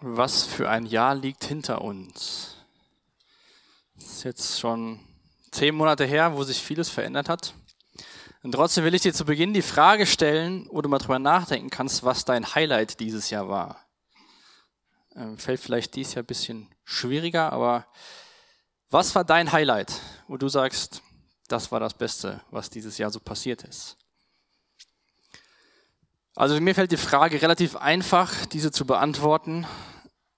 Was für ein Jahr liegt hinter uns? Das ist jetzt schon zehn Monate her, wo sich vieles verändert hat. Und trotzdem will ich dir zu Beginn die Frage stellen, wo du mal drüber nachdenken kannst, was dein Highlight dieses Jahr war. Ähm, fällt vielleicht dieses Jahr ein bisschen schwieriger, aber was war dein Highlight, wo du sagst, das war das Beste, was dieses Jahr so passiert ist? Also mir fällt die Frage relativ einfach, diese zu beantworten.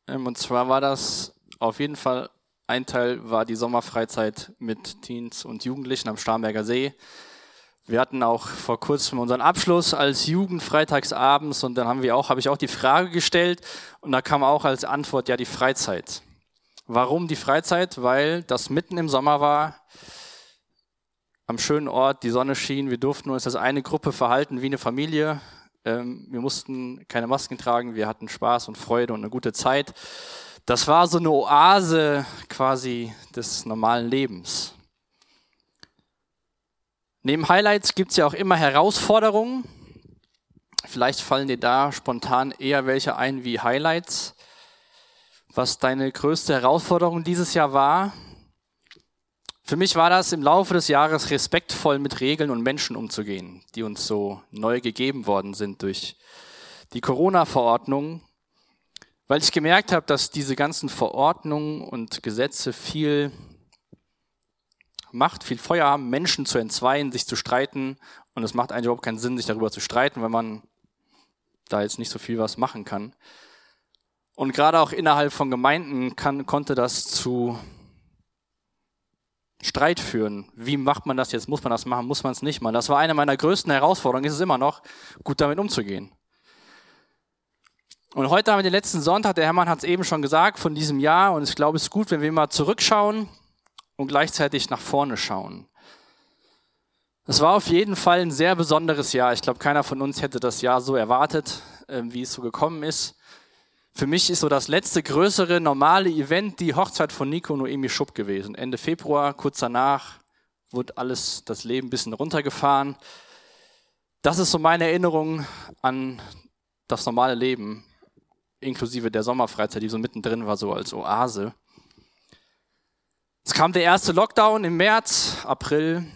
Ähm, und zwar war das auf jeden Fall, ein Teil war die Sommerfreizeit mit Teens und Jugendlichen am Starnberger See. Wir hatten auch vor kurzem unseren Abschluss als Jugend freitagsabends und dann haben wir auch, habe ich auch die Frage gestellt und da kam auch als Antwort ja die Freizeit. Warum die Freizeit? Weil das mitten im Sommer war, am schönen Ort, die Sonne schien, wir durften uns als eine Gruppe verhalten wie eine Familie. Ähm, wir mussten keine Masken tragen, wir hatten Spaß und Freude und eine gute Zeit. Das war so eine Oase quasi des normalen Lebens. Neben Highlights gibt es ja auch immer Herausforderungen. Vielleicht fallen dir da spontan eher welche ein wie Highlights. Was deine größte Herausforderung dieses Jahr war, für mich war das im Laufe des Jahres respektvoll mit Regeln und Menschen umzugehen, die uns so neu gegeben worden sind durch die Corona-Verordnung, weil ich gemerkt habe, dass diese ganzen Verordnungen und Gesetze viel Macht, viel Feuer haben, Menschen zu entzweien, sich zu streiten. Und es macht eigentlich überhaupt keinen Sinn, sich darüber zu streiten, wenn man da jetzt nicht so viel was machen kann. Und gerade auch innerhalb von Gemeinden kann, konnte das zu Streit führen. Wie macht man das jetzt? Muss man das machen? Muss man es nicht machen? Das war eine meiner größten Herausforderungen, ist es immer noch, gut damit umzugehen. Und heute haben wir den letzten Sonntag, der Hermann hat es eben schon gesagt, von diesem Jahr. Und ich glaube, es ist gut, wenn wir mal zurückschauen und gleichzeitig nach vorne schauen. Es war auf jeden Fall ein sehr besonderes Jahr. Ich glaube, keiner von uns hätte das Jahr so erwartet, ähm, wie es so gekommen ist. Für mich ist so das letzte größere normale Event die Hochzeit von Nico und Noemi Schupp gewesen. Ende Februar, kurz danach, wurde alles, das Leben ein bisschen runtergefahren. Das ist so meine Erinnerung an das normale Leben, inklusive der Sommerfreizeit, die so mittendrin war, so als Oase. Es kam der erste Lockdown im März, April.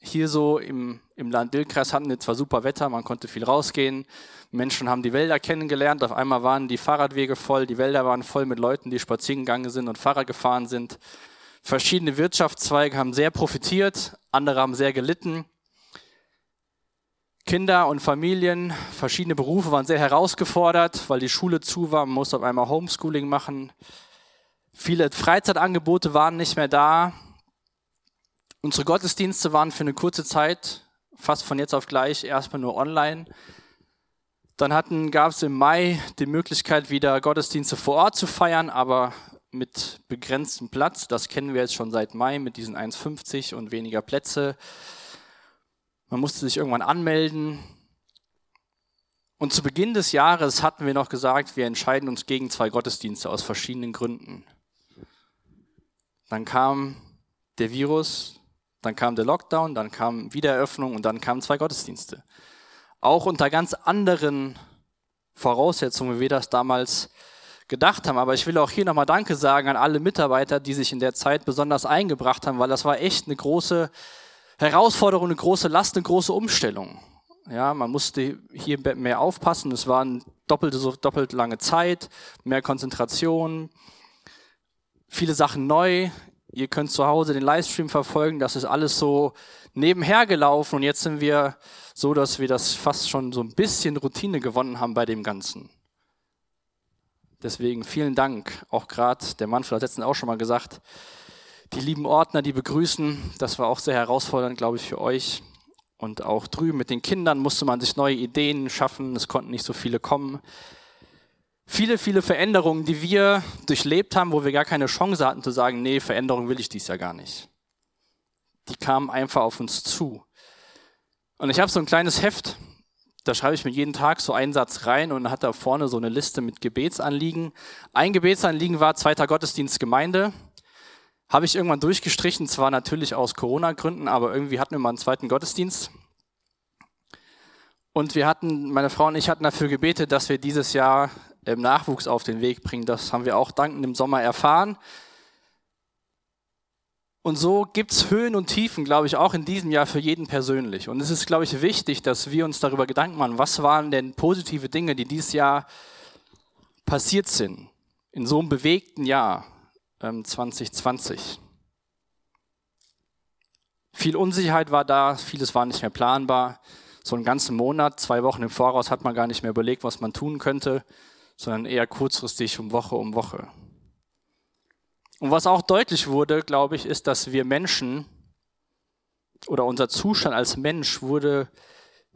Hier so im, im Land Dillkreis hatten wir zwar super Wetter, man konnte viel rausgehen, Menschen haben die Wälder kennengelernt. Auf einmal waren die Fahrradwege voll, die Wälder waren voll mit Leuten, die spazieren gegangen sind und Fahrrad gefahren sind. Verschiedene Wirtschaftszweige haben sehr profitiert, andere haben sehr gelitten. Kinder und Familien, verschiedene Berufe waren sehr herausgefordert, weil die Schule zu war, man musste auf einmal Homeschooling machen. Viele Freizeitangebote waren nicht mehr da. Unsere Gottesdienste waren für eine kurze Zeit, fast von jetzt auf gleich, erstmal nur online. Dann gab es im Mai die Möglichkeit, wieder Gottesdienste vor Ort zu feiern, aber mit begrenztem Platz. Das kennen wir jetzt schon seit Mai mit diesen 1,50 und weniger Plätze. Man musste sich irgendwann anmelden. Und zu Beginn des Jahres hatten wir noch gesagt, wir entscheiden uns gegen zwei Gottesdienste aus verschiedenen Gründen. Dann kam der Virus, dann kam der Lockdown, dann kam Wiedereröffnung und dann kamen zwei Gottesdienste. Auch unter ganz anderen Voraussetzungen, wie wir das damals gedacht haben. Aber ich will auch hier nochmal Danke sagen an alle Mitarbeiter, die sich in der Zeit besonders eingebracht haben, weil das war echt eine große Herausforderung, eine große Last, eine große Umstellung. Ja, man musste hier mehr aufpassen. Es war eine doppelte, doppelt lange Zeit, mehr Konzentration, viele Sachen neu. Ihr könnt zu Hause den Livestream verfolgen. Das ist alles so nebenher gelaufen und jetzt sind wir so, dass wir das fast schon so ein bisschen Routine gewonnen haben bei dem Ganzen. Deswegen vielen Dank. Auch gerade der Manfred hat letztens auch schon mal gesagt, die lieben Ordner, die begrüßen, das war auch sehr herausfordernd, glaube ich, für euch. Und auch drüben mit den Kindern musste man sich neue Ideen schaffen. Es konnten nicht so viele kommen. Viele, viele Veränderungen, die wir durchlebt haben, wo wir gar keine Chance hatten zu sagen, nee, Veränderung will ich dies ja gar nicht die kamen einfach auf uns zu. Und ich habe so ein kleines Heft, da schreibe ich mir jeden Tag so einen Satz rein und hat da vorne so eine Liste mit Gebetsanliegen. Ein Gebetsanliegen war zweiter Gottesdienst Gemeinde. Habe ich irgendwann durchgestrichen, zwar natürlich aus Corona-Gründen, aber irgendwie hatten wir mal einen zweiten Gottesdienst. Und wir hatten, meine Frau und ich hatten dafür gebetet, dass wir dieses Jahr Nachwuchs auf den Weg bringen. Das haben wir auch dankend im Sommer erfahren. Und so gibt es Höhen und Tiefen, glaube ich, auch in diesem Jahr für jeden persönlich. Und es ist, glaube ich, wichtig, dass wir uns darüber Gedanken machen, was waren denn positive Dinge, die dieses Jahr passiert sind, in so einem bewegten Jahr ähm, 2020. Viel Unsicherheit war da, vieles war nicht mehr planbar. So einen ganzen Monat, zwei Wochen im Voraus hat man gar nicht mehr überlegt, was man tun könnte, sondern eher kurzfristig um Woche um Woche. Und was auch deutlich wurde, glaube ich, ist, dass wir Menschen oder unser Zustand als Mensch wurde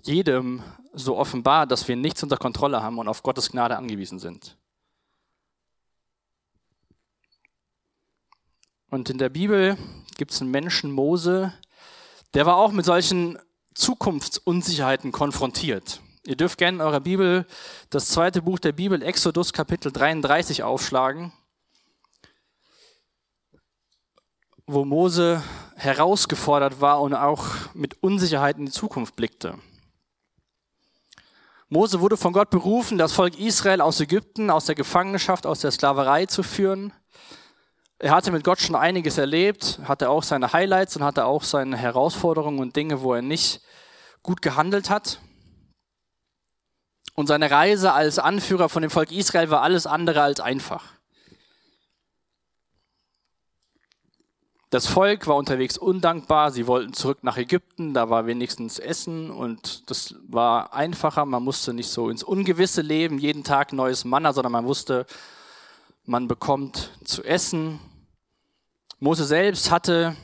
jedem so offenbar, dass wir nichts unter Kontrolle haben und auf Gottes Gnade angewiesen sind. Und in der Bibel gibt es einen Menschen, Mose, der war auch mit solchen Zukunftsunsicherheiten konfrontiert. Ihr dürft gerne in eurer Bibel das zweite Buch der Bibel, Exodus Kapitel 33, aufschlagen, wo Mose herausgefordert war und auch mit Unsicherheit in die Zukunft blickte. Mose wurde von Gott berufen, das Volk Israel aus Ägypten, aus der Gefangenschaft, aus der Sklaverei zu führen. Er hatte mit Gott schon einiges erlebt, hatte auch seine Highlights und hatte auch seine Herausforderungen und Dinge, wo er nicht gut gehandelt hat. Und seine Reise als Anführer von dem Volk Israel war alles andere als einfach. Das Volk war unterwegs undankbar, sie wollten zurück nach Ägypten, da war wenigstens Essen und das war einfacher, man musste nicht so ins Ungewisse leben, jeden Tag neues Manna, sondern man wusste, man bekommt zu essen, Mose selbst hatte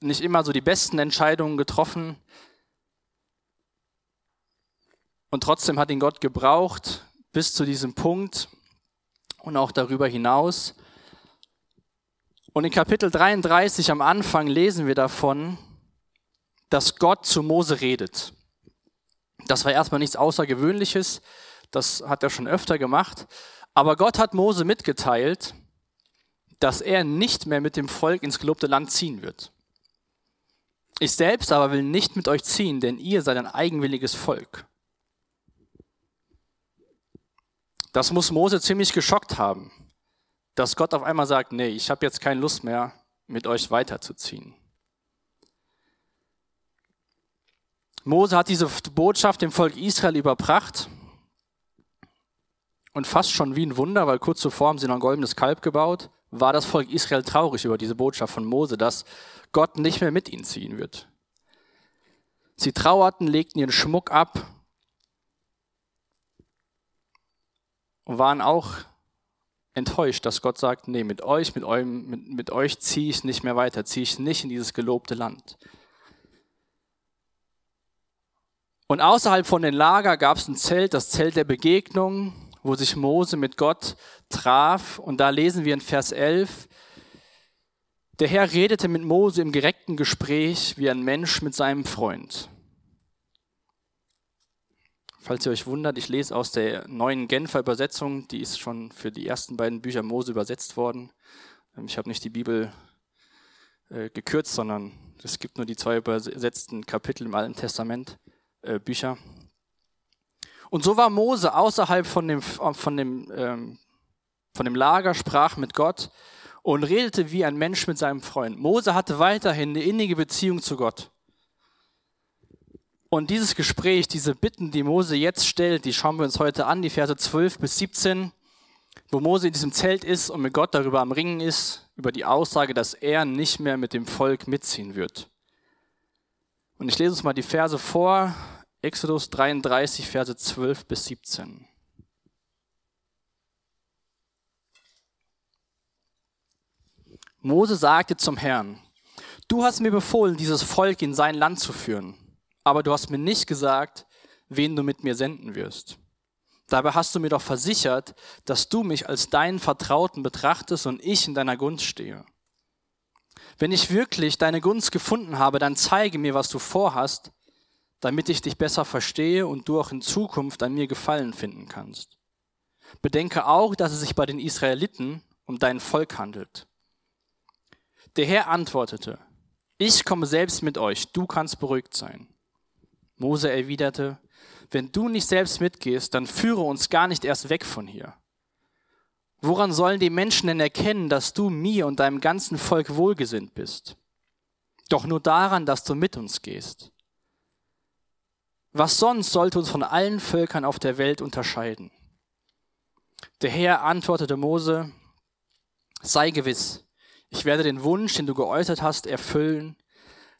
nicht immer so die besten Entscheidungen getroffen. Und trotzdem hat ihn Gott gebraucht bis zu diesem Punkt und auch darüber hinaus. Und in Kapitel 33 am Anfang lesen wir davon, dass Gott zu Mose redet. Das war erstmal nichts Außergewöhnliches, das hat er schon öfter gemacht. Aber Gott hat Mose mitgeteilt, dass er nicht mehr mit dem Volk ins gelobte Land ziehen wird. Ich selbst aber will nicht mit euch ziehen, denn ihr seid ein eigenwilliges Volk. Das muss Mose ziemlich geschockt haben, dass Gott auf einmal sagt, nee, ich habe jetzt keine Lust mehr, mit euch weiterzuziehen. Mose hat diese Botschaft dem Volk Israel überbracht und fast schon wie ein Wunder, weil kurz zuvor haben sie noch ein goldenes Kalb gebaut war das Volk Israel traurig über diese Botschaft von Mose, dass Gott nicht mehr mit ihnen ziehen wird. Sie trauerten, legten ihren Schmuck ab und waren auch enttäuscht, dass Gott sagt, nee, mit euch, mit, eurem, mit, mit euch ziehe ich nicht mehr weiter, ziehe ich nicht in dieses gelobte Land. Und außerhalb von den Lager gab es ein Zelt, das Zelt der Begegnung, wo sich Mose mit Gott traf. Und da lesen wir in Vers 11, der Herr redete mit Mose im direkten Gespräch wie ein Mensch mit seinem Freund. Falls ihr euch wundert, ich lese aus der neuen Genfer Übersetzung, die ist schon für die ersten beiden Bücher Mose übersetzt worden. Ähm, ich habe nicht die Bibel äh, gekürzt, sondern es gibt nur die zwei übersetzten Kapitel im Alten Testament, äh, Bücher. Und so war Mose außerhalb von dem, von dem, ähm, von dem Lager, sprach mit Gott und redete wie ein Mensch mit seinem Freund. Mose hatte weiterhin eine innige Beziehung zu Gott. Und dieses Gespräch, diese Bitten, die Mose jetzt stellt, die schauen wir uns heute an, die Verse 12 bis 17, wo Mose in diesem Zelt ist und mit Gott darüber am Ringen ist, über die Aussage, dass er nicht mehr mit dem Volk mitziehen wird. Und ich lese uns mal die Verse vor, Exodus 33, Verse 12 bis 17. Mose sagte zum Herrn, du hast mir befohlen, dieses Volk in sein Land zu führen, aber du hast mir nicht gesagt, wen du mit mir senden wirst. Dabei hast du mir doch versichert, dass du mich als deinen Vertrauten betrachtest und ich in deiner Gunst stehe. Wenn ich wirklich deine Gunst gefunden habe, dann zeige mir, was du vorhast, damit ich dich besser verstehe und du auch in Zukunft an mir Gefallen finden kannst. Bedenke auch, dass es sich bei den Israeliten um dein Volk handelt. Der Herr antwortete, ich komme selbst mit euch, du kannst beruhigt sein. Mose erwiderte, wenn du nicht selbst mitgehst, dann führe uns gar nicht erst weg von hier. Woran sollen die Menschen denn erkennen, dass du mir und deinem ganzen Volk wohlgesinnt bist? Doch nur daran, dass du mit uns gehst. Was sonst sollte uns von allen Völkern auf der Welt unterscheiden? Der Herr antwortete Mose, sei gewiss, ich werde den Wunsch, den du geäußert hast, erfüllen,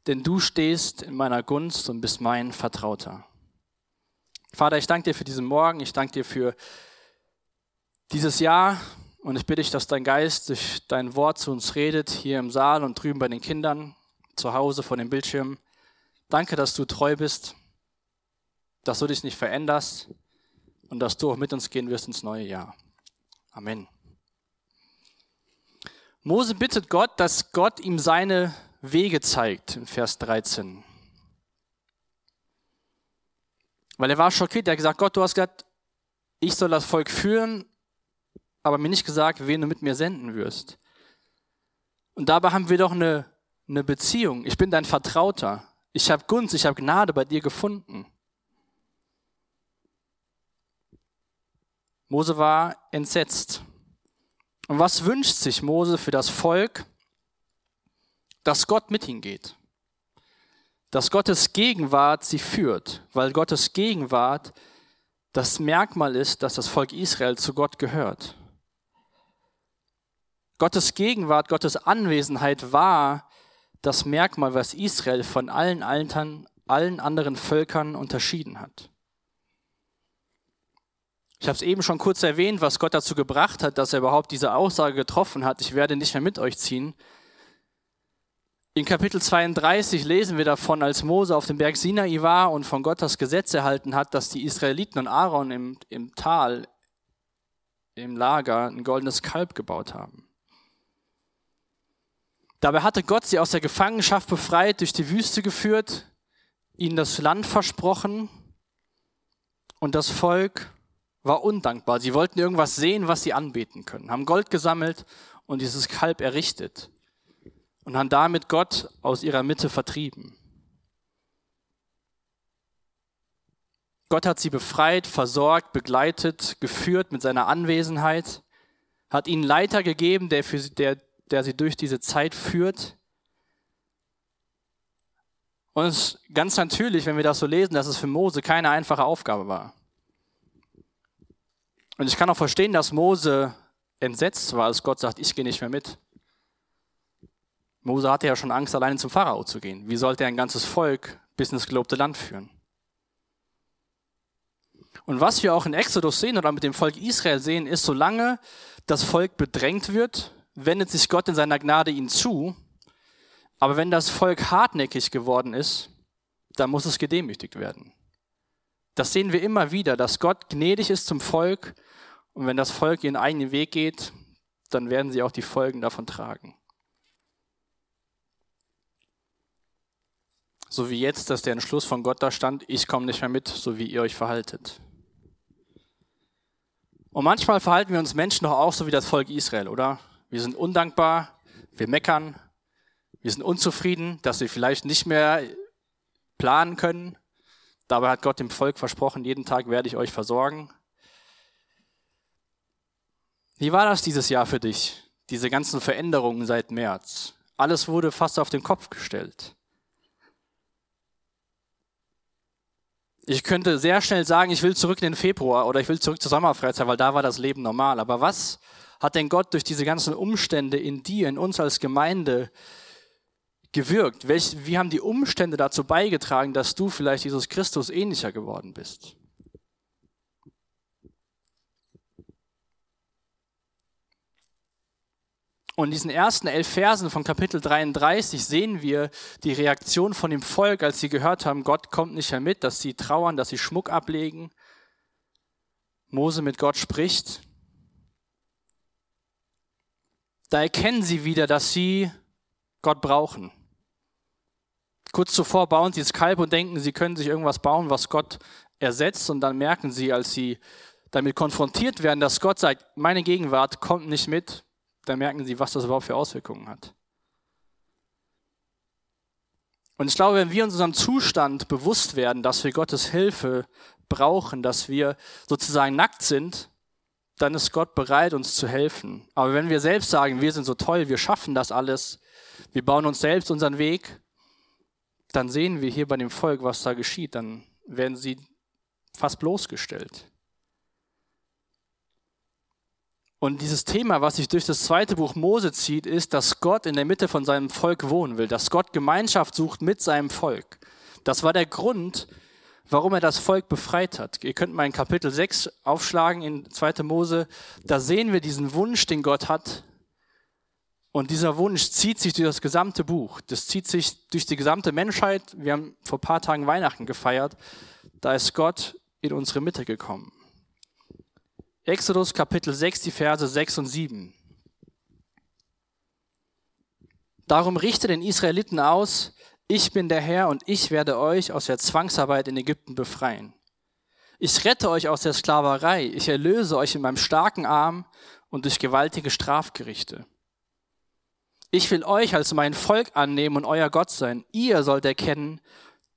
denn du stehst in meiner Gunst und bist mein Vertrauter. Vater, ich danke dir für diesen Morgen, ich danke dir für dieses Jahr und ich bitte dich, dass dein Geist durch dein Wort zu uns redet, hier im Saal und drüben bei den Kindern, zu Hause vor dem Bildschirm. Danke, dass du treu bist, dass du dich nicht veränderst und dass du auch mit uns gehen wirst ins neue Jahr. Amen. Mose bittet Gott, dass Gott ihm seine Wege zeigt, in Vers 13. Weil er war schockiert, er hat gesagt, Gott, du hast gesagt, ich soll das Volk führen, aber mir nicht gesagt, wen du mit mir senden wirst. Und dabei haben wir doch eine, eine Beziehung. Ich bin dein Vertrauter. Ich habe Gunst, ich habe Gnade bei dir gefunden. Mose war entsetzt. Und was wünscht sich Mose für das Volk? Dass Gott mit ihnen geht. Dass Gottes Gegenwart sie führt, weil Gottes Gegenwart das Merkmal ist, dass das Volk Israel zu Gott gehört. Gottes Gegenwart, Gottes Anwesenheit war das Merkmal, was Israel von allen, Altern, allen anderen Völkern unterschieden hat. Ich habe es eben schon kurz erwähnt, was Gott dazu gebracht hat, dass er überhaupt diese Aussage getroffen hat, ich werde nicht mehr mit euch ziehen. In Kapitel 32 lesen wir davon, als Mose auf dem Berg Sinai war und von Gott das Gesetz erhalten hat, dass die Israeliten und Aaron im, im Tal, im Lager, ein goldenes Kalb gebaut haben. Dabei hatte Gott sie aus der Gefangenschaft befreit, durch die Wüste geführt, ihnen das Land versprochen und das Volk war undankbar. Sie wollten irgendwas sehen, was sie anbeten können, haben Gold gesammelt und dieses Kalb errichtet und haben damit Gott aus ihrer Mitte vertrieben. Gott hat sie befreit, versorgt, begleitet, geführt mit seiner Anwesenheit, hat ihnen Leiter gegeben, der, für sie, der, der sie durch diese Zeit führt. Und es ist ganz natürlich, wenn wir das so lesen, dass es für Mose keine einfache Aufgabe war. Und ich kann auch verstehen, dass Mose entsetzt war, als Gott sagt, ich gehe nicht mehr mit. Mose hatte ja schon Angst, alleine zum Pharao zu gehen. Wie sollte er ein ganzes Volk bis ins gelobte Land führen? Und was wir auch in Exodus sehen oder mit dem Volk Israel sehen, ist, solange das Volk bedrängt wird, wendet sich Gott in seiner Gnade ihnen zu. Aber wenn das Volk hartnäckig geworden ist, dann muss es gedemütigt werden. Das sehen wir immer wieder, dass Gott gnädig ist zum Volk und wenn das Volk ihren eigenen Weg geht, dann werden sie auch die Folgen davon tragen. So wie jetzt, dass der Entschluss von Gott da stand, ich komme nicht mehr mit, so wie ihr euch verhaltet. Und manchmal verhalten wir uns Menschen doch auch so wie das Volk Israel, oder? Wir sind undankbar, wir meckern, wir sind unzufrieden, dass wir vielleicht nicht mehr planen können. Dabei hat Gott dem Volk versprochen, jeden Tag werde ich euch versorgen. Wie war das dieses Jahr für dich? Diese ganzen Veränderungen seit März. Alles wurde fast auf den Kopf gestellt. Ich könnte sehr schnell sagen, ich will zurück in den Februar oder ich will zurück zur Sommerfreizeit, weil da war das Leben normal. Aber was hat denn Gott durch diese ganzen Umstände in dir, in uns als Gemeinde gewirkt? Welch, wie haben die Umstände dazu beigetragen, dass du vielleicht Jesus Christus ähnlicher geworden bist? Und in diesen ersten elf Versen von Kapitel 33 sehen wir die Reaktion von dem Volk, als sie gehört haben, Gott kommt nicht mehr mit, dass sie trauern, dass sie Schmuck ablegen. Mose mit Gott spricht. Da erkennen sie wieder, dass sie Gott brauchen. Kurz zuvor bauen sie das Kalb und denken, sie können sich irgendwas bauen, was Gott ersetzt. Und dann merken sie, als sie damit konfrontiert werden, dass Gott sagt, meine Gegenwart kommt nicht mit, da merken sie, was das überhaupt für Auswirkungen hat. Und ich glaube, wenn wir uns unserem Zustand bewusst werden, dass wir Gottes Hilfe brauchen, dass wir sozusagen nackt sind, dann ist Gott bereit, uns zu helfen. Aber wenn wir selbst sagen, wir sind so toll, wir schaffen das alles, wir bauen uns selbst unseren Weg, dann sehen wir hier bei dem Volk, was da geschieht. Dann werden sie fast bloßgestellt. Und dieses Thema, was sich durch das zweite Buch Mose zieht, ist, dass Gott in der Mitte von seinem Volk wohnen will, dass Gott Gemeinschaft sucht mit seinem Volk. Das war der Grund, warum er das Volk befreit hat. Ihr könnt mal in Kapitel 6 aufschlagen in 2. Mose. Da sehen wir diesen Wunsch, den Gott hat. Und dieser Wunsch zieht sich durch das gesamte Buch. Das zieht sich durch die gesamte Menschheit. Wir haben vor paar Tagen Weihnachten gefeiert. Da ist Gott in unsere Mitte gekommen. Exodus Kapitel 6, die Verse 6 und 7. Darum richte den Israeliten aus, ich bin der Herr und ich werde euch aus der Zwangsarbeit in Ägypten befreien. Ich rette euch aus der Sklaverei, ich erlöse euch in meinem starken Arm und durch gewaltige Strafgerichte. Ich will euch als mein Volk annehmen und euer Gott sein. Ihr sollt erkennen,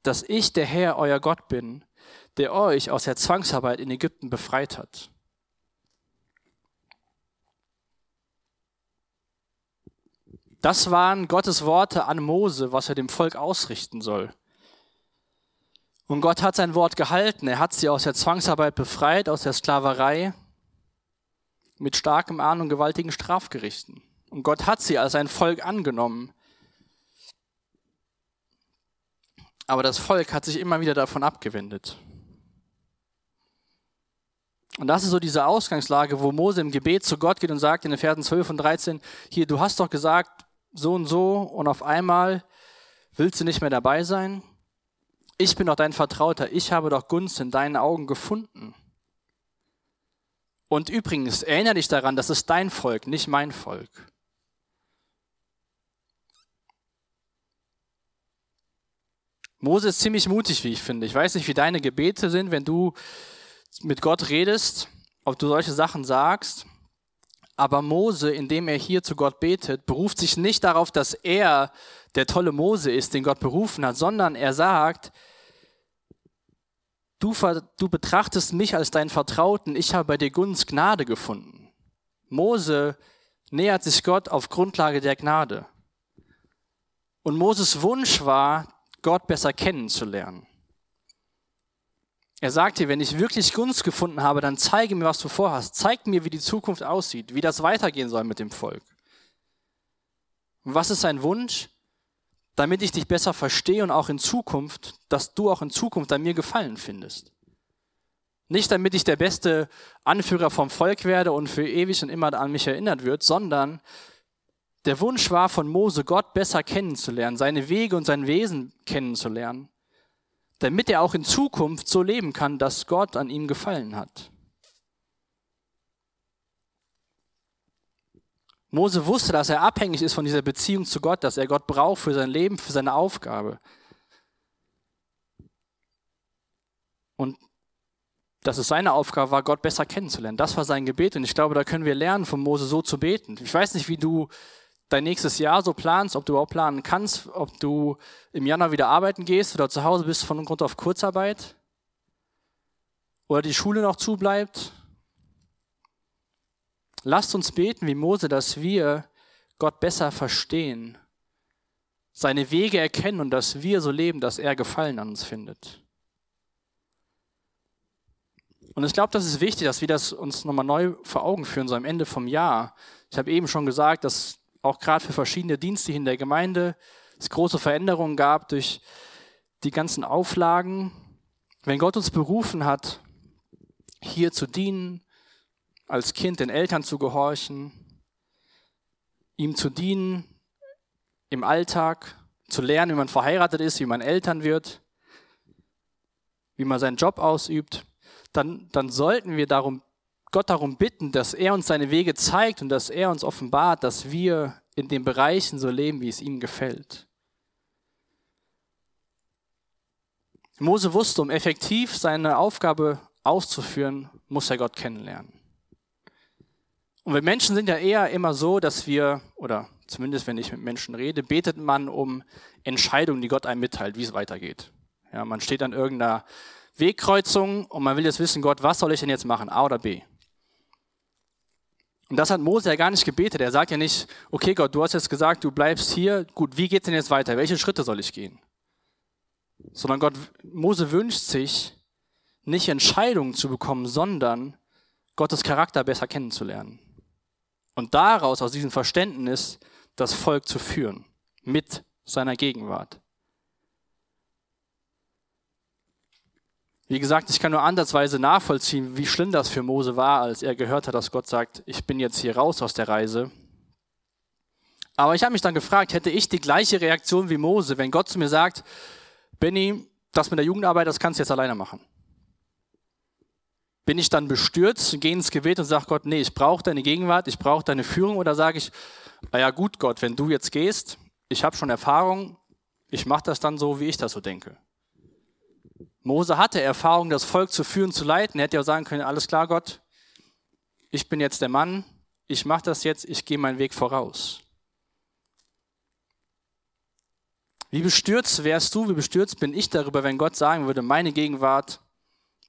dass ich der Herr, euer Gott bin, der euch aus der Zwangsarbeit in Ägypten befreit hat. Das waren Gottes Worte an Mose, was er dem Volk ausrichten soll. Und Gott hat sein Wort gehalten. Er hat sie aus der Zwangsarbeit befreit, aus der Sklaverei, mit starkem Ahn und gewaltigen Strafgerichten. Und Gott hat sie als ein Volk angenommen. Aber das Volk hat sich immer wieder davon abgewendet. Und das ist so diese Ausgangslage, wo Mose im Gebet zu Gott geht und sagt in den Versen 12 und 13, hier, du hast doch gesagt, so und so und auf einmal willst du nicht mehr dabei sein? Ich bin doch dein Vertrauter, ich habe doch Gunst in deinen Augen gefunden. Und übrigens, erinnere dich daran, das ist dein Volk, nicht mein Volk. Mose ist ziemlich mutig, wie ich finde. Ich weiß nicht, wie deine Gebete sind, wenn du mit Gott redest, ob du solche Sachen sagst. Aber Mose, indem er hier zu Gott betet, beruft sich nicht darauf, dass er der tolle Mose ist, den Gott berufen hat, sondern er sagt, du, du betrachtest mich als deinen Vertrauten, ich habe bei dir Gunst Gnade gefunden. Mose nähert sich Gott auf Grundlage der Gnade. Und Moses Wunsch war, Gott besser kennenzulernen. Er sagt dir, wenn ich wirklich Gunst gefunden habe, dann zeige mir, was du vorhast. Zeig mir, wie die Zukunft aussieht, wie das weitergehen soll mit dem Volk. Und was ist sein Wunsch? Damit ich dich besser verstehe und auch in Zukunft, dass du auch in Zukunft an mir Gefallen findest. Nicht damit ich der beste Anführer vom Volk werde und für ewig und immer an mich erinnert wird, sondern der Wunsch war von Mose, Gott besser kennenzulernen, seine Wege und sein Wesen kennenzulernen damit er auch in Zukunft so leben kann, dass Gott an ihm gefallen hat. Mose wusste, dass er abhängig ist von dieser Beziehung zu Gott, dass er Gott braucht für sein Leben, für seine Aufgabe. Und dass es seine Aufgabe war, Gott besser kennenzulernen. Das war sein Gebet und ich glaube, da können wir lernen, von Mose so zu beten. Ich weiß nicht, wie du dein nächstes Jahr so planst, ob du überhaupt planen kannst, ob du im Januar wieder arbeiten gehst oder zu Hause bist von Grund auf Kurzarbeit oder die Schule noch zubleibt. Lasst uns beten wie Mose, dass wir Gott besser verstehen, seine Wege erkennen und dass wir so leben, dass er Gefallen an uns findet. Und ich glaube, das ist wichtig, dass wir das uns nochmal neu vor Augen führen, so am Ende vom Jahr. Ich habe eben schon gesagt, dass auch gerade für verschiedene Dienste in der Gemeinde es große Veränderungen gab durch die ganzen Auflagen. Wenn Gott uns berufen hat, hier zu dienen, als Kind den Eltern zu gehorchen, ihm zu dienen im Alltag, zu lernen, wie man verheiratet ist, wie man Eltern wird, wie man seinen Job ausübt, dann, dann sollten wir darum Gott darum bitten, dass er uns seine Wege zeigt und dass er uns offenbart, dass wir in den Bereichen so leben, wie es ihm gefällt. Mose wusste, um effektiv seine Aufgabe auszuführen, muss er Gott kennenlernen. Und wir Menschen sind ja eher immer so, dass wir, oder zumindest wenn ich mit Menschen rede, betet man um Entscheidungen, die Gott einem mitteilt, wie es weitergeht. Ja, man steht an irgendeiner Wegkreuzung und man will jetzt wissen, Gott, was soll ich denn jetzt machen, A oder B? Und das hat Mose ja gar nicht gebetet. Er sagt ja nicht, okay Gott, du hast jetzt gesagt, du bleibst hier. Gut, wie geht es denn jetzt weiter? Welche Schritte soll ich gehen? Sondern Gott, Mose wünscht sich, nicht Entscheidungen zu bekommen, sondern Gottes Charakter besser kennenzulernen. Und daraus, aus diesem Verständnis, das Volk zu führen. Mit seiner Gegenwart. Wie gesagt, ich kann nur ansatzweise nachvollziehen, wie schlimm das für Mose war, als er gehört hat, dass Gott sagt, ich bin jetzt hier raus aus der Reise. Aber ich habe mich dann gefragt, hätte ich die gleiche Reaktion wie Mose, wenn Gott zu mir sagt, Benny, das mit der Jugendarbeit, das kannst du jetzt alleine machen. Bin ich dann bestürzt, gehe ins Gebet und sage Gott, nee, ich brauche deine Gegenwart, ich brauche deine Führung oder sage ich, naja gut Gott, wenn du jetzt gehst, ich habe schon Erfahrung, ich mache das dann so, wie ich das so denke. Mose hatte Erfahrung, das Volk zu führen, zu leiten. Er hätte ja sagen können, alles klar, Gott, ich bin jetzt der Mann, ich mache das jetzt, ich gehe meinen Weg voraus. Wie bestürzt wärst du, wie bestürzt bin ich darüber, wenn Gott sagen würde, meine Gegenwart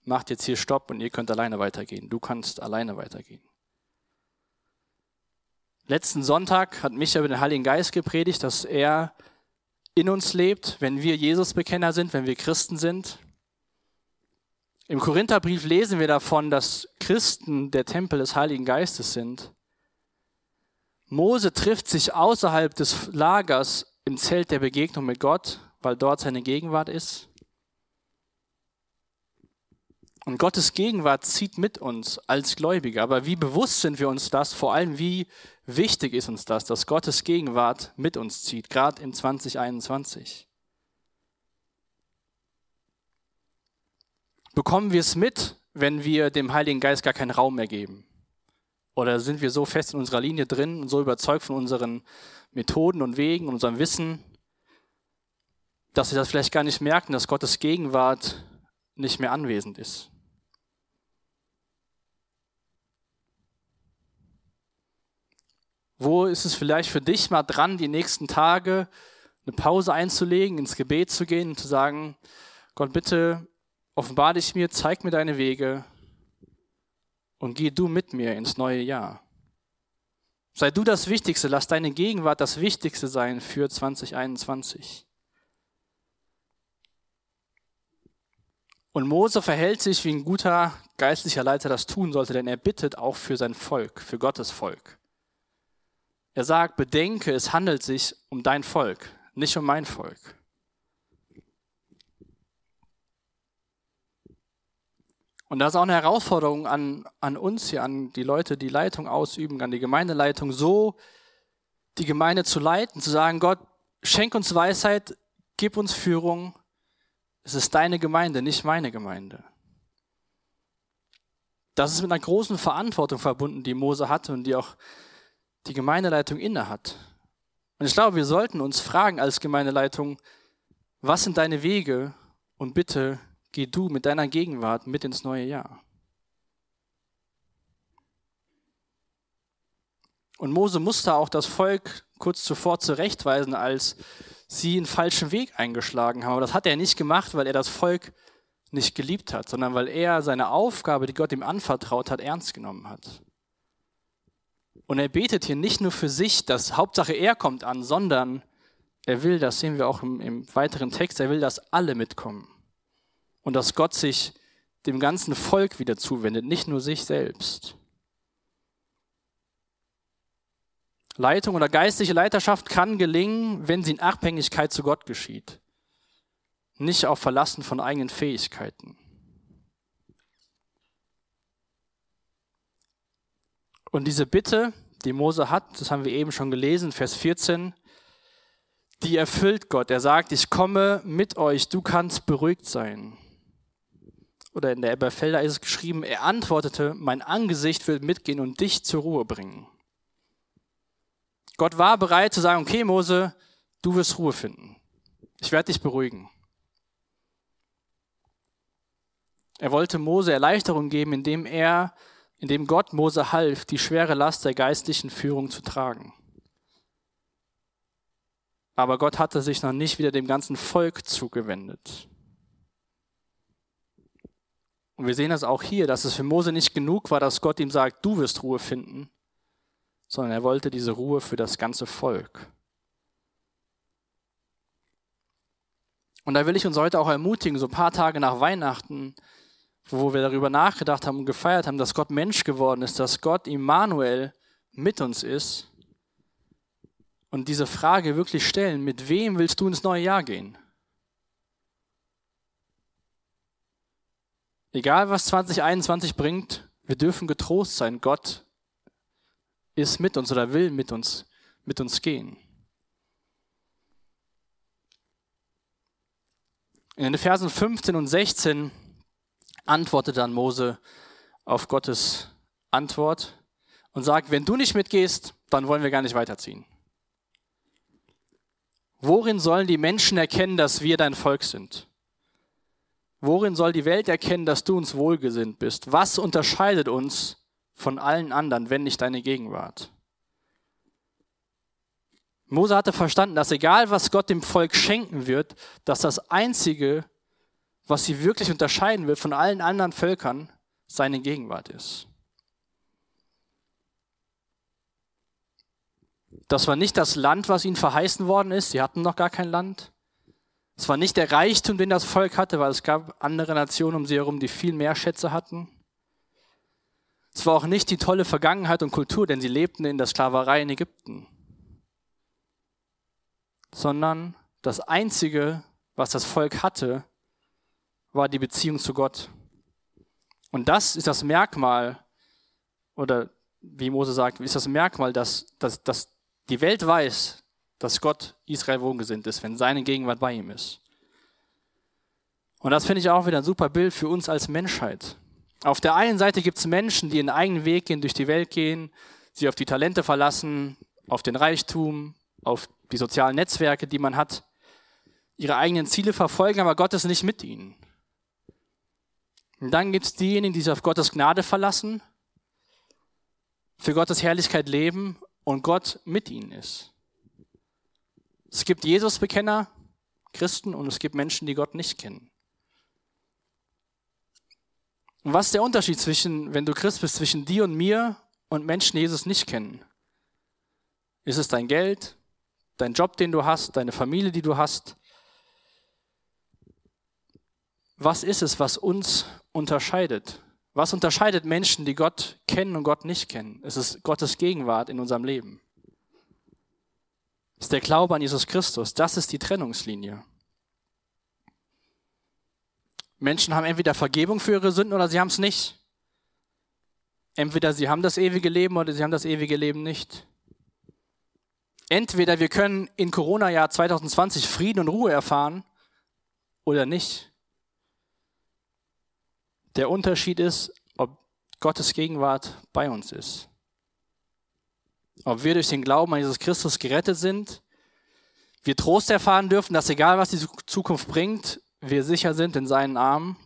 macht jetzt hier Stopp und ihr könnt alleine weitergehen. Du kannst alleine weitergehen. Letzten Sonntag hat Micha über den Heiligen Geist gepredigt, dass er in uns lebt, wenn wir Jesus-Bekenner sind, wenn wir Christen sind. Im Korintherbrief lesen wir davon, dass Christen der Tempel des Heiligen Geistes sind. Mose trifft sich außerhalb des Lagers im Zelt der Begegnung mit Gott, weil dort seine Gegenwart ist. Und Gottes Gegenwart zieht mit uns als Gläubige. Aber wie bewusst sind wir uns das? Vor allem, wie wichtig ist uns das, dass Gottes Gegenwart mit uns zieht, gerade in 2021? Bekommen wir es mit, wenn wir dem Heiligen Geist gar keinen Raum mehr geben? Oder sind wir so fest in unserer Linie drin und so überzeugt von unseren Methoden und Wegen und unserem Wissen, dass wir das vielleicht gar nicht merken, dass Gottes Gegenwart nicht mehr anwesend ist? Wo ist es vielleicht für dich mal dran, die nächsten Tage eine Pause einzulegen, ins Gebet zu gehen und zu sagen, Gott, bitte offenbar dich mir, zeig mir deine Wege und geh du mit mir ins neue Jahr. Sei du das Wichtigste, lass deine Gegenwart das Wichtigste sein für 2021. Und Mose verhält sich, wie ein guter geistlicher Leiter das tun sollte, denn er bittet auch für sein Volk, für Gottes Volk. Er sagt, bedenke, es handelt sich um dein Volk, nicht um mein Volk. Und das ist auch eine Herausforderung an, an uns hier, an die Leute, die Leitung ausüben, an die Gemeindeleitung, so die Gemeinde zu leiten, zu sagen, Gott, schenk uns Weisheit, gib uns Führung. Es ist deine Gemeinde, nicht meine Gemeinde. Das ist mit einer großen Verantwortung verbunden, die Mose hatte und die auch die Gemeindeleitung innehat. Und ich glaube, wir sollten uns fragen als Gemeindeleitung, was sind deine Wege? Und bitte geh du mit deiner Gegenwart mit ins neue Jahr. Und Mose musste auch das Volk kurz zuvor zurechtweisen, als sie einen falschen Weg eingeschlagen haben. Aber das hat er nicht gemacht, weil er das Volk nicht geliebt hat, sondern weil er seine Aufgabe, die Gott ihm anvertraut hat, ernst genommen hat. Und er betet hier nicht nur für sich, dass Hauptsache er kommt an, sondern er will, das sehen wir auch im, im weiteren Text, er will, dass alle mitkommen und dass Gott sich dem ganzen Volk wieder zuwendet, nicht nur sich selbst. Leitung oder geistliche Leiterschaft kann gelingen, wenn sie in Abhängigkeit zu Gott geschieht, nicht auf Verlassen von eigenen Fähigkeiten. Und diese Bitte, die Mose hat, das haben wir eben schon gelesen, Vers 14, die erfüllt Gott. Er sagt, ich komme mit euch, du kannst beruhigt sein oder in der Eberfelder ist es geschrieben, er antwortete, mein Angesicht wird mitgehen und dich zur Ruhe bringen. Gott war bereit zu sagen, okay Mose, du wirst Ruhe finden. Ich werde dich beruhigen. Er wollte Mose Erleichterung geben, indem er in dem Gott Mose half, die schwere Last der geistlichen Führung zu tragen. Aber Gott hatte sich noch nicht wieder dem ganzen Volk zugewendet. Und wir sehen das auch hier, dass es für Mose nicht genug war, dass Gott ihm sagt, du wirst Ruhe finden, sondern er wollte diese Ruhe für das ganze Volk. Und da will ich uns heute auch ermutigen, so ein paar Tage nach Weihnachten, wo wir darüber nachgedacht haben und gefeiert haben, dass Gott Mensch geworden ist, dass Gott Immanuel mit uns ist. Und diese Frage wirklich stellen, mit wem willst du ins neue Jahr gehen? Egal was 2021 bringt, wir dürfen getrost sein. Gott ist mit uns oder will mit uns, mit uns gehen. In den Versen 15 und 16 antwortet dann Mose auf Gottes Antwort und sagt, wenn du nicht mitgehst, dann wollen wir gar nicht weiterziehen. Worin sollen die Menschen erkennen, dass wir dein Volk sind? Worin soll die Welt erkennen, dass du uns wohlgesinnt bist? Was unterscheidet uns von allen anderen, wenn nicht deine Gegenwart? Mose hatte verstanden, dass egal was Gott dem Volk schenken wird, dass das Einzige, was sie wirklich unterscheiden wird von allen anderen Völkern, seine Gegenwart ist. Das war nicht das Land, was ihnen verheißen worden ist. Sie hatten noch gar kein Land. Es war nicht der Reichtum, den das Volk hatte, weil es gab andere Nationen um sie herum, die viel mehr Schätze hatten. Es war auch nicht die tolle Vergangenheit und Kultur, denn sie lebten in der Sklaverei in Ägypten. Sondern das Einzige, was das Volk hatte, war die Beziehung zu Gott. Und das ist das Merkmal, oder wie Mose sagt, ist das Merkmal, dass, dass, dass die Welt weiß, dass Gott Israel wohngesinnt ist, wenn seine Gegenwart bei ihm ist. Und das finde ich auch wieder ein super Bild für uns als Menschheit. Auf der einen Seite gibt es Menschen, die ihren eigenen Weg gehen, durch die Welt gehen, sie auf die Talente verlassen, auf den Reichtum, auf die sozialen Netzwerke, die man hat, ihre eigenen Ziele verfolgen, aber Gott ist nicht mit ihnen. Und dann gibt es diejenigen, die sich auf Gottes Gnade verlassen, für Gottes Herrlichkeit leben und Gott mit ihnen ist. Es gibt Jesusbekenner, Christen, und es gibt Menschen, die Gott nicht kennen. Und was ist der Unterschied zwischen, wenn du Christ bist, zwischen dir und mir und Menschen, die Jesus nicht kennen? Ist es dein Geld, dein Job, den du hast, deine Familie, die du hast? Was ist es, was uns unterscheidet? Was unterscheidet Menschen, die Gott kennen und Gott nicht kennen? Es ist Gottes Gegenwart in unserem Leben. Ist der Glaube an Jesus Christus. Das ist die Trennungslinie. Menschen haben entweder Vergebung für ihre Sünden oder sie haben es nicht. Entweder sie haben das ewige Leben oder sie haben das ewige Leben nicht. Entweder wir können in Corona-Jahr 2020 Frieden und Ruhe erfahren oder nicht. Der Unterschied ist, ob Gottes Gegenwart bei uns ist. Ob wir durch den Glauben an Jesus Christus gerettet sind, wir Trost erfahren dürfen, dass egal was die Zukunft bringt, wir sicher sind in seinen Armen.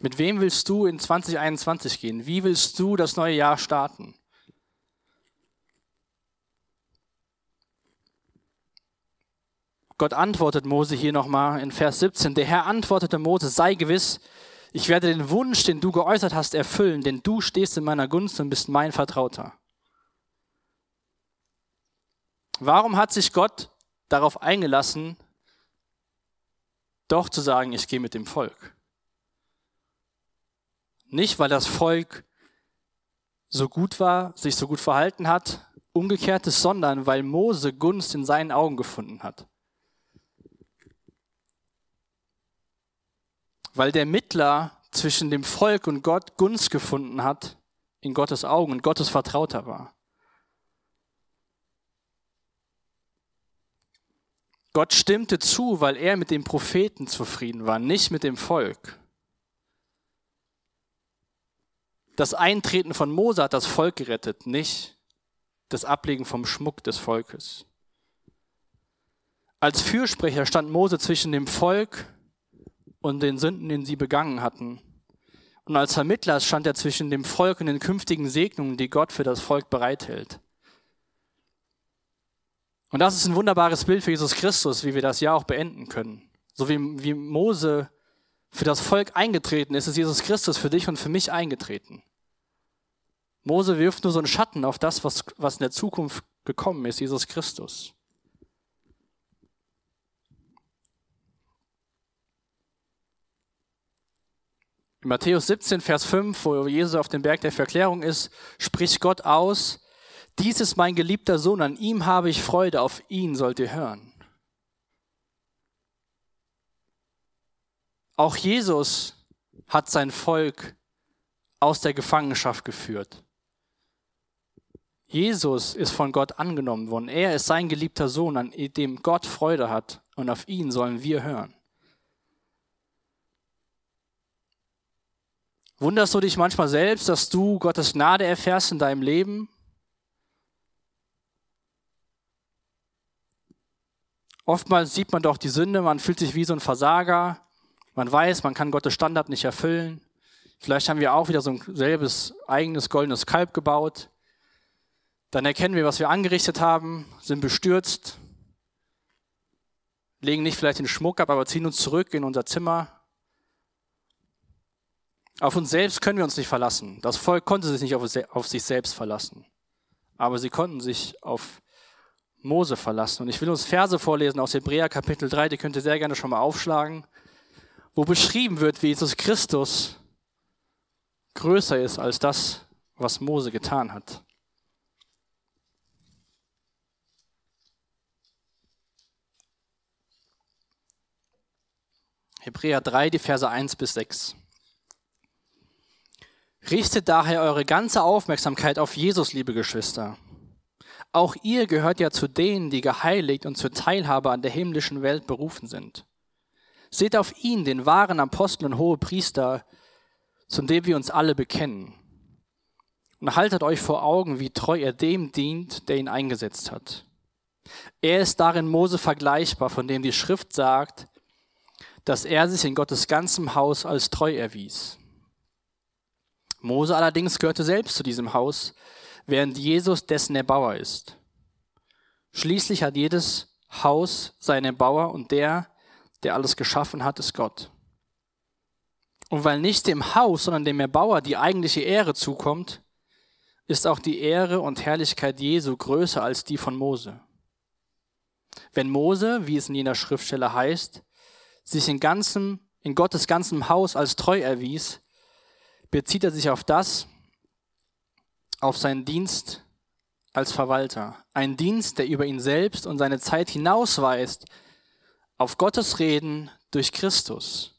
Mit wem willst du in 2021 gehen? Wie willst du das neue Jahr starten? Gott antwortet Mose hier nochmal in Vers 17. Der Herr antwortete Mose, sei gewiss, ich werde den Wunsch, den du geäußert hast, erfüllen, denn du stehst in meiner Gunst und bist mein Vertrauter. Warum hat sich Gott darauf eingelassen, doch zu sagen, ich gehe mit dem Volk? Nicht, weil das Volk so gut war, sich so gut verhalten hat, umgekehrtes, sondern weil Mose Gunst in seinen Augen gefunden hat. Weil der Mittler zwischen dem Volk und Gott Gunst gefunden hat in Gottes Augen und Gottes Vertrauter war. Gott stimmte zu, weil er mit dem Propheten zufrieden war, nicht mit dem Volk. Das Eintreten von Mose hat das Volk gerettet, nicht das Ablegen vom Schmuck des Volkes. Als Fürsprecher stand Mose zwischen dem Volk und den Sünden, den sie begangen hatten. Und als Vermittler stand er zwischen dem Volk und den künftigen Segnungen, die Gott für das Volk bereithält. Und das ist ein wunderbares Bild für Jesus Christus, wie wir das Jahr auch beenden können. So wie, wie Mose für das Volk eingetreten ist, ist Jesus Christus für dich und für mich eingetreten. Mose wirft nur so einen Schatten auf das, was, was in der Zukunft gekommen ist, Jesus Christus. In Matthäus 17, Vers 5, wo Jesus auf dem Berg der Verklärung ist, spricht Gott aus, dies ist mein geliebter Sohn, an ihm habe ich Freude, auf ihn sollt ihr hören. Auch Jesus hat sein Volk aus der Gefangenschaft geführt. Jesus ist von Gott angenommen worden. Er ist sein geliebter Sohn, an dem Gott Freude hat. Und auf ihn sollen wir hören. Wunderst du dich manchmal selbst, dass du Gottes Gnade erfährst in deinem Leben? Oftmals sieht man doch die Sünde, man fühlt sich wie so ein Versager, man weiß, man kann Gottes Standard nicht erfüllen. Vielleicht haben wir auch wieder so ein selbes eigenes goldenes Kalb gebaut. Dann erkennen wir, was wir angerichtet haben, sind bestürzt, legen nicht vielleicht den Schmuck ab, aber ziehen uns zurück in unser Zimmer. Auf uns selbst können wir uns nicht verlassen. Das Volk konnte sich nicht auf sich selbst verlassen. Aber sie konnten sich auf Mose verlassen. Und ich will uns Verse vorlesen aus Hebräer Kapitel 3, die könnt ihr sehr gerne schon mal aufschlagen, wo beschrieben wird, wie Jesus Christus größer ist als das, was Mose getan hat. Hebräer 3, die Verse 1 bis 6. Richtet daher eure ganze Aufmerksamkeit auf Jesus, liebe Geschwister. Auch ihr gehört ja zu denen, die geheiligt und zur Teilhabe an der himmlischen Welt berufen sind. Seht auf ihn, den wahren Apostel und hohe Priester, zu dem wir uns alle bekennen. Und haltet euch vor Augen, wie treu er dem dient, der ihn eingesetzt hat. Er ist darin Mose vergleichbar, von dem die Schrift sagt, dass er sich in Gottes ganzem Haus als treu erwies. Mose allerdings gehörte selbst zu diesem Haus, während Jesus dessen Erbauer ist. Schließlich hat jedes Haus seinen Erbauer und der, der alles geschaffen hat, ist Gott. Und weil nicht dem Haus, sondern dem Erbauer die eigentliche Ehre zukommt, ist auch die Ehre und Herrlichkeit Jesu größer als die von Mose. Wenn Mose, wie es in jener Schriftstelle heißt, sich in, ganzem, in Gottes ganzem Haus als treu erwies, bezieht er sich auf das, auf seinen Dienst als Verwalter. Ein Dienst, der über ihn selbst und seine Zeit hinausweist, auf Gottes Reden durch Christus.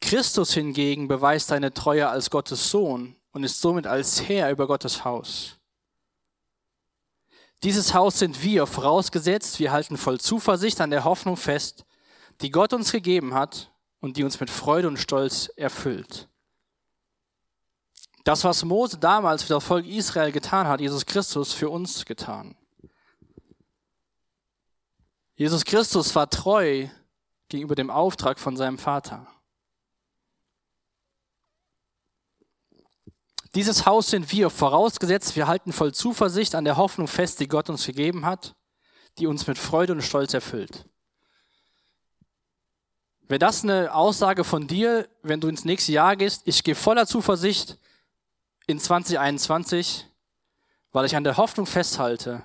Christus hingegen beweist seine Treue als Gottes Sohn und ist somit als Herr über Gottes Haus. Dieses Haus sind wir, vorausgesetzt, wir halten voll Zuversicht an der Hoffnung fest, die Gott uns gegeben hat und die uns mit Freude und Stolz erfüllt. Das, was Mose damals für das Volk Israel getan hat, Jesus Christus für uns getan. Jesus Christus war treu gegenüber dem Auftrag von seinem Vater. Dieses Haus sind wir, vorausgesetzt, wir halten voll Zuversicht an der Hoffnung fest, die Gott uns gegeben hat, die uns mit Freude und Stolz erfüllt. Wäre das eine Aussage von dir, wenn du ins nächste Jahr gehst, ich gehe voller Zuversicht in 2021, weil ich an der Hoffnung festhalte,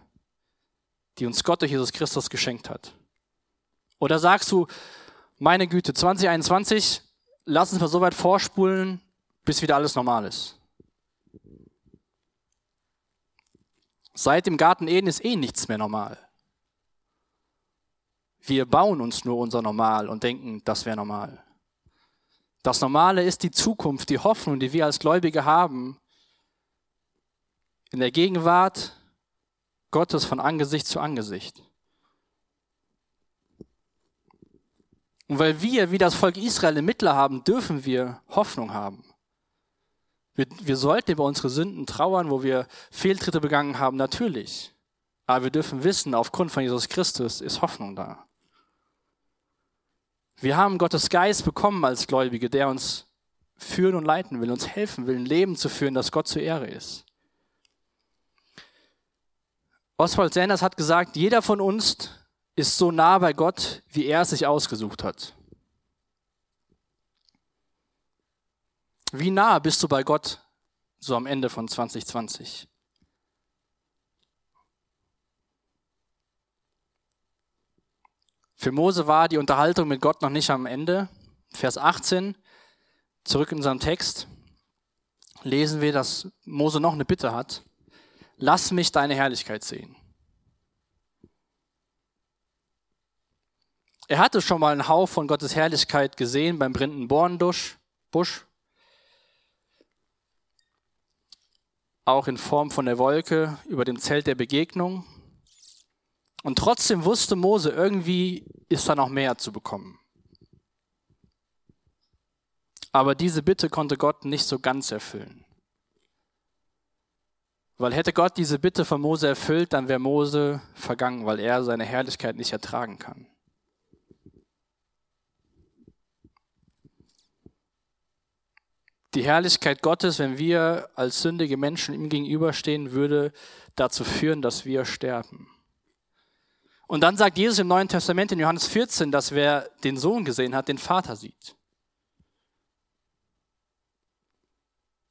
die uns Gott durch Jesus Christus geschenkt hat? Oder sagst du, meine Güte, 2021, lass uns mal so weit vorspulen, bis wieder alles normal ist? Seit dem Garten Eden ist eh nichts mehr normal. Wir bauen uns nur unser Normal und denken, das wäre normal. Das Normale ist die Zukunft, die Hoffnung, die wir als Gläubige haben, in der Gegenwart Gottes von Angesicht zu Angesicht. Und weil wir, wie das Volk Israel, im Mittler haben, dürfen wir Hoffnung haben. Wir, wir sollten über unsere Sünden trauern, wo wir Fehltritte begangen haben, natürlich. Aber wir dürfen wissen, aufgrund von Jesus Christus ist Hoffnung da. Wir haben Gottes Geist bekommen als Gläubige, der uns führen und leiten will, uns helfen will, ein Leben zu führen, das Gott zur Ehre ist. Oswald Sanders hat gesagt, jeder von uns ist so nah bei Gott, wie er es sich ausgesucht hat. Wie nah bist du bei Gott so am Ende von 2020? Für Mose war die Unterhaltung mit Gott noch nicht am Ende. Vers 18, zurück in unserem Text, lesen wir, dass Mose noch eine Bitte hat. Lass mich deine Herrlichkeit sehen. Er hatte schon mal einen Hauch von Gottes Herrlichkeit gesehen beim brennenden Bornbusch, auch in Form von der Wolke über dem Zelt der Begegnung. Und trotzdem wusste Mose, irgendwie ist da noch mehr zu bekommen. Aber diese Bitte konnte Gott nicht so ganz erfüllen. Weil hätte Gott diese Bitte von Mose erfüllt, dann wäre Mose vergangen, weil er seine Herrlichkeit nicht ertragen kann. Die Herrlichkeit Gottes, wenn wir als sündige Menschen ihm gegenüberstehen, würde dazu führen, dass wir sterben. Und dann sagt Jesus im Neuen Testament in Johannes 14, dass wer den Sohn gesehen hat, den Vater sieht.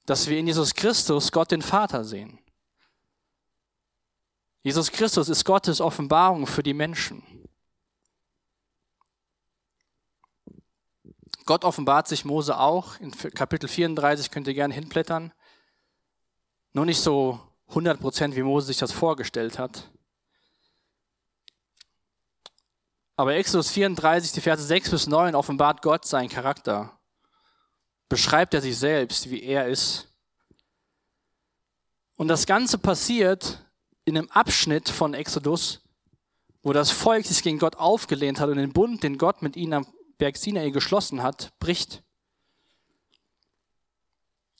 Dass wir in Jesus Christus Gott den Vater sehen. Jesus Christus ist Gottes Offenbarung für die Menschen. Gott offenbart sich Mose auch. In Kapitel 34 könnt ihr gerne hinblättern. Nur nicht so 100 Prozent, wie Mose sich das vorgestellt hat. Aber Exodus 34, die Verse 6 bis 9 offenbart Gott seinen Charakter. Beschreibt er sich selbst, wie er ist. Und das Ganze passiert in einem Abschnitt von Exodus, wo das Volk sich gegen Gott aufgelehnt hat und den Bund, den Gott mit ihnen am Berg Sinai geschlossen hat, bricht.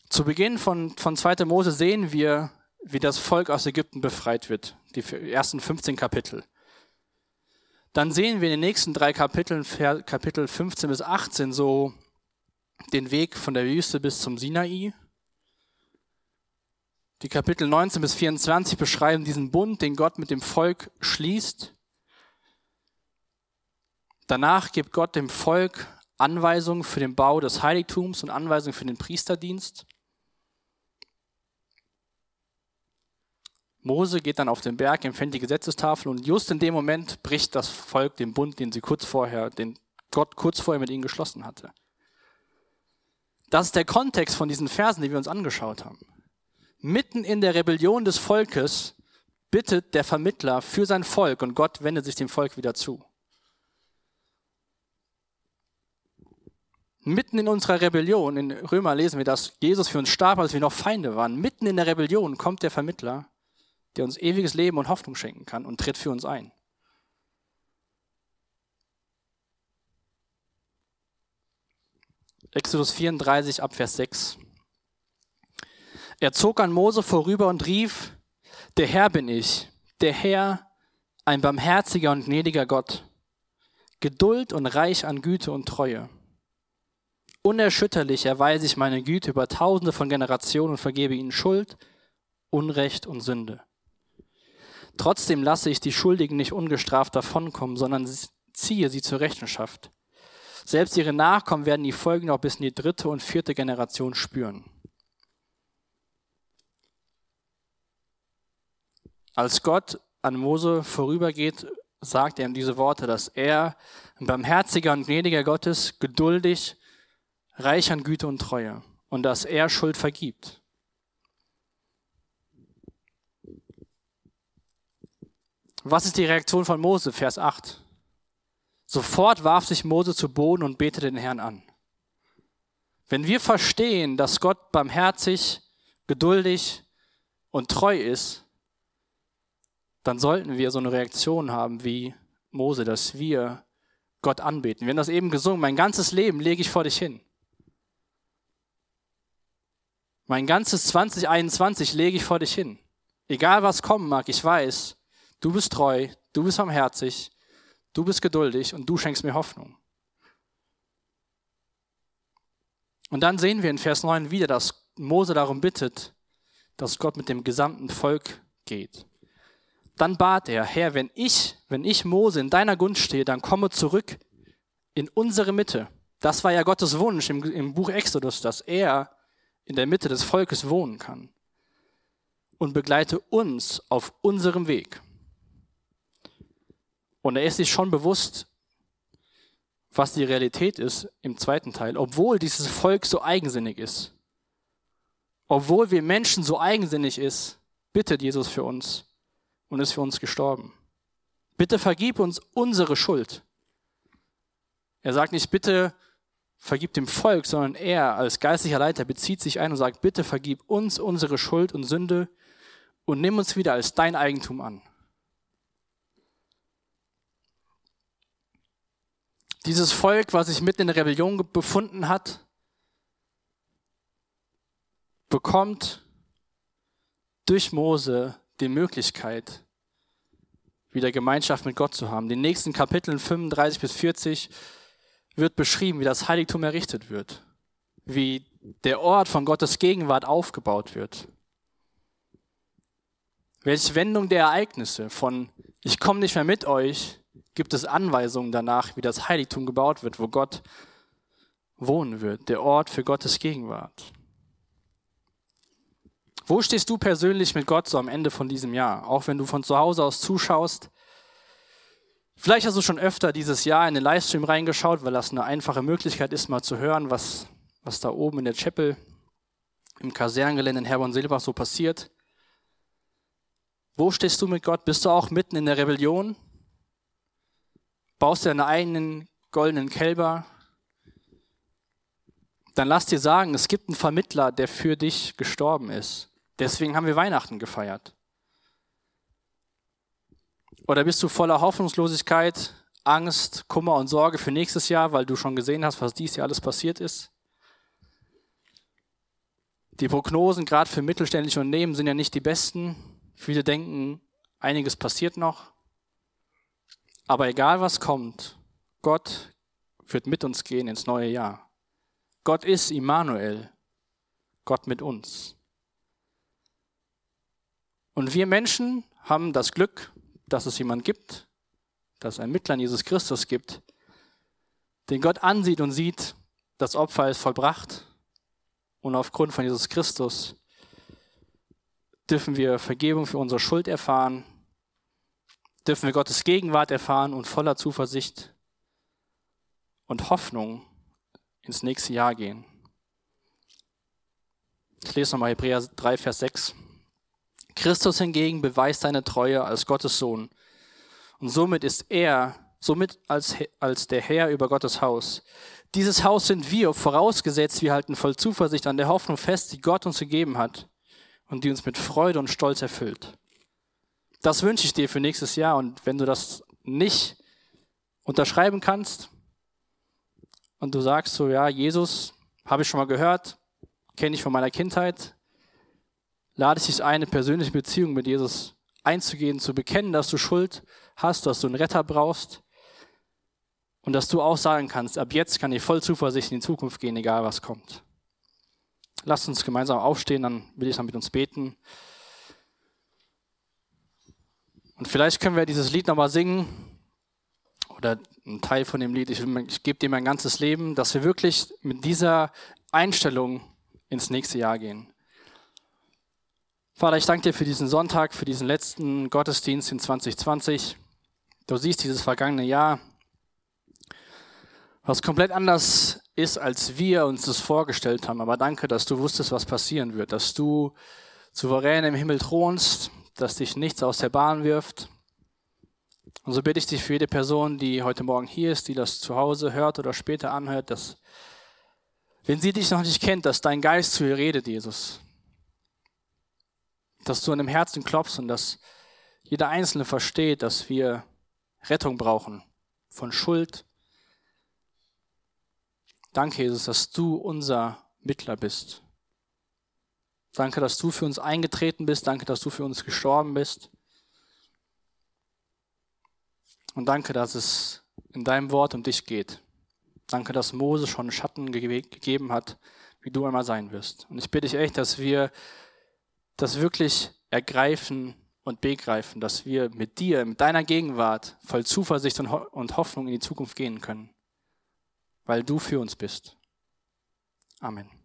Zu Beginn von, von 2. Mose sehen wir, wie das Volk aus Ägypten befreit wird, die ersten 15 Kapitel. Dann sehen wir in den nächsten drei Kapiteln, Kapitel 15 bis 18, so den Weg von der Wüste bis zum Sinai. Die Kapitel 19 bis 24 beschreiben diesen Bund, den Gott mit dem Volk schließt. Danach gibt Gott dem Volk Anweisungen für den Bau des Heiligtums und Anweisungen für den Priesterdienst. Mose geht dann auf den Berg, empfängt die Gesetzestafel und just in dem Moment bricht das Volk den Bund, den sie kurz vorher, den Gott kurz vorher mit ihnen geschlossen hatte. Das ist der Kontext von diesen Versen, die wir uns angeschaut haben. Mitten in der Rebellion des Volkes bittet der Vermittler für sein Volk und Gott wendet sich dem Volk wieder zu. Mitten in unserer Rebellion, in Römer lesen wir, dass Jesus für uns starb, als wir noch Feinde waren. Mitten in der Rebellion kommt der Vermittler der uns ewiges Leben und Hoffnung schenken kann und tritt für uns ein. Exodus 34 Abvers 6. Er zog an Mose vorüber und rief, der Herr bin ich, der Herr, ein barmherziger und gnädiger Gott, Geduld und reich an Güte und Treue. Unerschütterlich erweise ich meine Güte über tausende von Generationen und vergebe ihnen Schuld, Unrecht und Sünde. Trotzdem lasse ich die Schuldigen nicht ungestraft davonkommen, sondern ziehe sie zur Rechenschaft. Selbst ihre Nachkommen werden die Folgen noch bis in die dritte und vierte Generation spüren. Als Gott an Mose vorübergeht, sagt er ihm diese Worte, dass er ein barmherziger und gnädiger Gott ist, geduldig, reich an Güte und Treue und dass er Schuld vergibt. Was ist die Reaktion von Mose? Vers 8. Sofort warf sich Mose zu Boden und betete den Herrn an. Wenn wir verstehen, dass Gott barmherzig, geduldig und treu ist, dann sollten wir so eine Reaktion haben wie Mose, dass wir Gott anbeten. Wir haben das eben gesungen, mein ganzes Leben lege ich vor dich hin. Mein ganzes 2021 lege ich vor dich hin. Egal was kommen mag, ich weiß, Du bist treu, du bist barmherzig, du bist geduldig und du schenkst mir Hoffnung. Und dann sehen wir in Vers 9 wieder, dass Mose darum bittet, dass Gott mit dem gesamten Volk geht. Dann bat er, Herr, wenn ich, wenn ich Mose in deiner Gunst stehe, dann komme zurück in unsere Mitte. Das war ja Gottes Wunsch im, im Buch Exodus, dass er in der Mitte des Volkes wohnen kann. Und begleite uns auf unserem Weg. Und er ist sich schon bewusst, was die Realität ist im zweiten Teil, obwohl dieses Volk so eigensinnig ist. Obwohl wir Menschen so eigensinnig ist, bittet Jesus für uns und ist für uns gestorben. Bitte vergib uns unsere Schuld. Er sagt nicht, bitte vergib dem Volk, sondern er als geistlicher Leiter bezieht sich ein und sagt, bitte vergib uns unsere Schuld und Sünde und nimm uns wieder als dein Eigentum an. Dieses Volk, was sich mitten in der Rebellion befunden hat, bekommt durch Mose die Möglichkeit, wieder Gemeinschaft mit Gott zu haben. In den nächsten Kapiteln 35 bis 40 wird beschrieben, wie das Heiligtum errichtet wird, wie der Ort von Gottes Gegenwart aufgebaut wird. Welche Wendung der Ereignisse von ich komme nicht mehr mit euch gibt es Anweisungen danach, wie das Heiligtum gebaut wird, wo Gott wohnen wird, der Ort für Gottes Gegenwart. Wo stehst du persönlich mit Gott so am Ende von diesem Jahr? Auch wenn du von zu Hause aus zuschaust. Vielleicht hast du schon öfter dieses Jahr in den Livestream reingeschaut, weil das eine einfache Möglichkeit ist, mal zu hören, was, was da oben in der Chapel im Kaserngelände in Herborn-Silbach so passiert. Wo stehst du mit Gott? Bist du auch mitten in der Rebellion? baust dir deine eigenen goldenen Kälber, dann lass dir sagen, es gibt einen Vermittler, der für dich gestorben ist. Deswegen haben wir Weihnachten gefeiert. Oder bist du voller Hoffnungslosigkeit, Angst, Kummer und Sorge für nächstes Jahr, weil du schon gesehen hast, was dies Jahr alles passiert ist? Die Prognosen, gerade für mittelständische Unternehmen, sind ja nicht die besten. Viele denken, einiges passiert noch. Aber egal was kommt, Gott wird mit uns gehen ins neue Jahr. Gott ist Immanuel, Gott mit uns. Und wir Menschen haben das Glück, dass es jemand gibt, dass es einen Mittler in Jesus Christus gibt, den Gott ansieht und sieht, das Opfer ist vollbracht. Und aufgrund von Jesus Christus dürfen wir Vergebung für unsere Schuld erfahren dürfen wir Gottes Gegenwart erfahren und voller Zuversicht und Hoffnung ins nächste Jahr gehen. Ich lese nochmal Hebräer 3, Vers 6. Christus hingegen beweist seine Treue als Gottes Sohn. Und somit ist er, somit als, als der Herr über Gottes Haus. Dieses Haus sind wir, vorausgesetzt wir halten voll Zuversicht an der Hoffnung fest, die Gott uns gegeben hat und die uns mit Freude und Stolz erfüllt. Das wünsche ich dir für nächstes Jahr. Und wenn du das nicht unterschreiben kannst und du sagst so, ja, Jesus, habe ich schon mal gehört, kenne ich von meiner Kindheit, lade ich dich ein, eine persönliche Beziehung mit Jesus einzugehen, zu bekennen, dass du Schuld hast, dass du einen Retter brauchst und dass du auch sagen kannst, ab jetzt kann ich voll Zuversicht in die Zukunft gehen, egal was kommt. Lass uns gemeinsam aufstehen, dann will ich dann mit uns beten. Und vielleicht können wir dieses Lied nochmal singen oder ein Teil von dem Lied, ich, ich gebe dir mein ganzes Leben, dass wir wirklich mit dieser Einstellung ins nächste Jahr gehen. Vater, ich danke dir für diesen Sonntag, für diesen letzten Gottesdienst in 2020. Du siehst dieses vergangene Jahr, was komplett anders ist, als wir uns das vorgestellt haben. Aber danke, dass du wusstest, was passieren wird, dass du souverän im Himmel thronst, dass dich nichts aus der Bahn wirft. Und so bitte ich dich für jede Person, die heute Morgen hier ist, die das zu Hause hört oder später anhört, dass, wenn sie dich noch nicht kennt, dass dein Geist zu ihr redet, Jesus. Dass du an dem Herzen klopfst und dass jeder Einzelne versteht, dass wir Rettung brauchen von Schuld. Danke, Jesus, dass du unser Mittler bist. Danke, dass du für uns eingetreten bist. Danke, dass du für uns gestorben bist. Und danke, dass es in deinem Wort um dich geht. Danke, dass Mose schon Schatten gegeben hat, wie du einmal sein wirst. Und ich bitte dich echt, dass wir das wirklich ergreifen und begreifen, dass wir mit dir, mit deiner Gegenwart voll Zuversicht und Hoffnung in die Zukunft gehen können, weil du für uns bist. Amen.